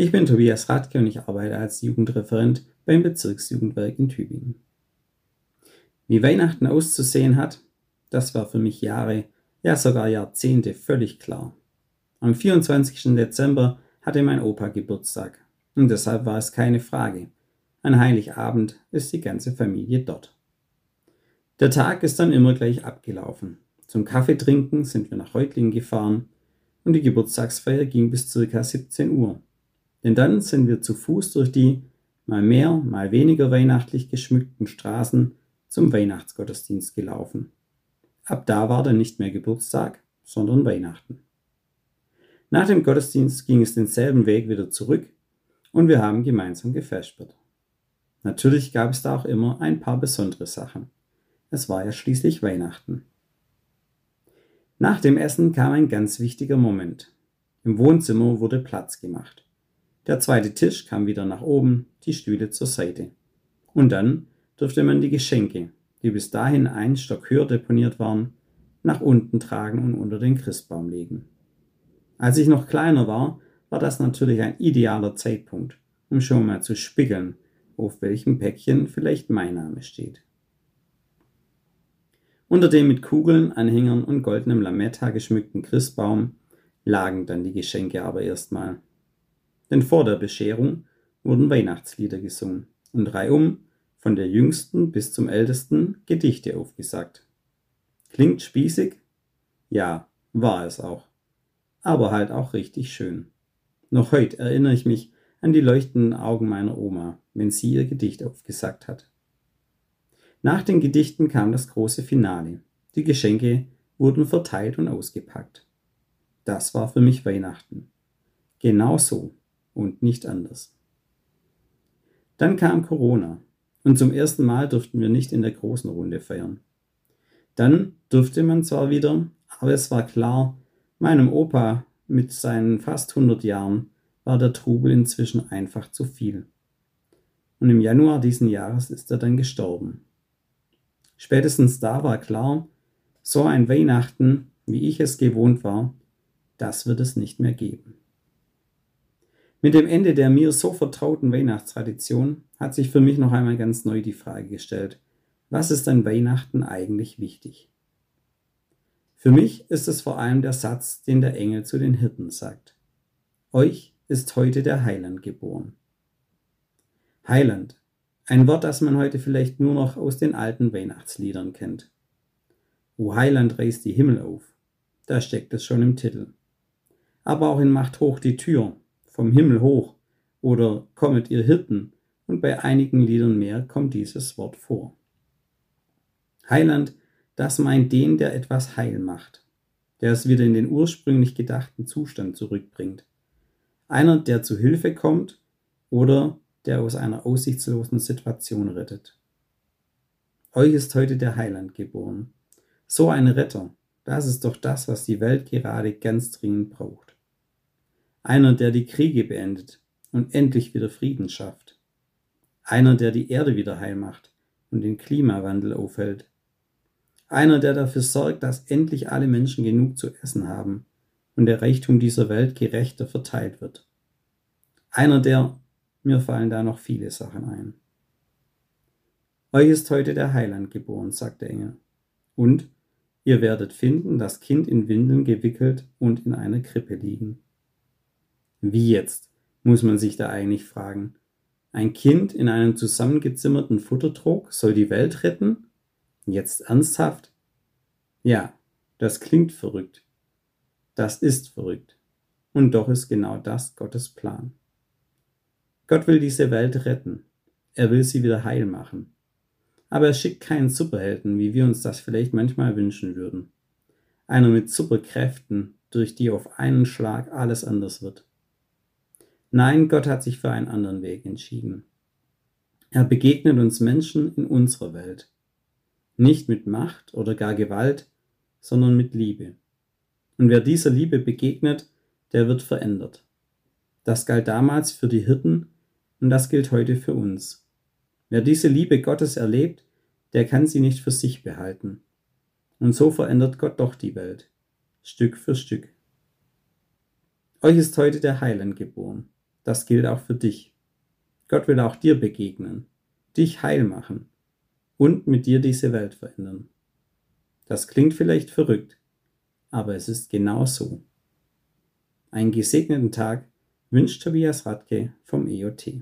Ich bin Tobias Radke und ich arbeite als Jugendreferent beim Bezirksjugendwerk in Tübingen. Wie Weihnachten auszusehen hat, das war für mich Jahre, ja sogar Jahrzehnte völlig klar. Am 24. Dezember hatte mein Opa Geburtstag und deshalb war es keine Frage. An Heiligabend ist die ganze Familie dort. Der Tag ist dann immer gleich abgelaufen. Zum Kaffeetrinken sind wir nach Reutlingen gefahren und die Geburtstagsfeier ging bis circa 17 Uhr. Denn dann sind wir zu Fuß durch die mal mehr, mal weniger weihnachtlich geschmückten Straßen zum Weihnachtsgottesdienst gelaufen. Ab da war dann nicht mehr Geburtstag, sondern Weihnachten. Nach dem Gottesdienst ging es denselben Weg wieder zurück und wir haben gemeinsam gefespert. Natürlich gab es da auch immer ein paar besondere Sachen. Es war ja schließlich Weihnachten. Nach dem Essen kam ein ganz wichtiger Moment. Im Wohnzimmer wurde Platz gemacht. Der zweite Tisch kam wieder nach oben, die Stühle zur Seite. Und dann durfte man die Geschenke, die bis dahin einen Stock höher deponiert waren, nach unten tragen und unter den Christbaum legen. Als ich noch kleiner war, war das natürlich ein idealer Zeitpunkt, um schon mal zu spiegeln, auf welchem Päckchen vielleicht mein Name steht. Unter dem mit Kugeln, Anhängern und goldenem Lametta geschmückten Christbaum lagen dann die Geschenke aber erstmal. Denn vor der Bescherung wurden Weihnachtslieder gesungen und reihum von der jüngsten bis zum ältesten Gedichte aufgesagt. Klingt spießig? Ja, war es auch. Aber halt auch richtig schön. Noch heute erinnere ich mich an die leuchtenden Augen meiner Oma, wenn sie ihr Gedicht aufgesagt hat. Nach den Gedichten kam das große Finale. Die Geschenke wurden verteilt und ausgepackt. Das war für mich Weihnachten. Genau so und nicht anders. Dann kam Corona und zum ersten Mal durften wir nicht in der großen Runde feiern. Dann durfte man zwar wieder, aber es war klar, meinem Opa mit seinen fast 100 Jahren war der Trubel inzwischen einfach zu viel. Und im Januar diesen Jahres ist er dann gestorben. Spätestens da war klar, so ein Weihnachten, wie ich es gewohnt war, das wird es nicht mehr geben. Mit dem Ende der mir so vertrauten Weihnachtstradition hat sich für mich noch einmal ganz neu die Frage gestellt, was ist an Weihnachten eigentlich wichtig? Für mich ist es vor allem der Satz, den der Engel zu den Hirten sagt. Euch ist heute der Heiland geboren. Heiland, ein Wort, das man heute vielleicht nur noch aus den alten Weihnachtsliedern kennt. O Heiland reißt die Himmel auf, da steckt es schon im Titel. Aber auch in Macht hoch die Tür vom Himmel hoch oder Kommet ihr Hirten und bei einigen Liedern mehr kommt dieses Wort vor. Heiland, das meint den, der etwas heil macht, der es wieder in den ursprünglich gedachten Zustand zurückbringt. Einer, der zu Hilfe kommt oder der aus einer aussichtslosen Situation rettet. Euch ist heute der Heiland geboren. So ein Retter, das ist doch das, was die Welt gerade ganz dringend braucht einer, der die Kriege beendet und endlich wieder Frieden schafft, einer, der die Erde wieder heil macht und den Klimawandel aufhält, einer, der dafür sorgt, dass endlich alle Menschen genug zu essen haben und der Reichtum dieser Welt gerechter verteilt wird. Einer, der, mir fallen da noch viele Sachen ein. Euch ist heute der Heiland geboren, sagt der Engel. Und ihr werdet finden, das Kind in Windeln gewickelt und in einer Krippe liegen. Wie jetzt, muss man sich da eigentlich fragen. Ein Kind in einem zusammengezimmerten Futtertrog soll die Welt retten? Jetzt ernsthaft? Ja, das klingt verrückt. Das ist verrückt. Und doch ist genau das Gottes Plan. Gott will diese Welt retten. Er will sie wieder heil machen. Aber er schickt keinen Superhelden, wie wir uns das vielleicht manchmal wünschen würden. Einer mit Superkräften, durch die auf einen Schlag alles anders wird. Nein, Gott hat sich für einen anderen Weg entschieden. Er begegnet uns Menschen in unserer Welt. Nicht mit Macht oder gar Gewalt, sondern mit Liebe. Und wer dieser Liebe begegnet, der wird verändert. Das galt damals für die Hirten und das gilt heute für uns. Wer diese Liebe Gottes erlebt, der kann sie nicht für sich behalten. Und so verändert Gott doch die Welt, Stück für Stück. Euch ist heute der Heiland geboren das gilt auch für dich. Gott will auch dir begegnen, dich heil machen und mit dir diese Welt verändern. Das klingt vielleicht verrückt, aber es ist genau so. Einen gesegneten Tag wünscht Tobias Radke vom EOT.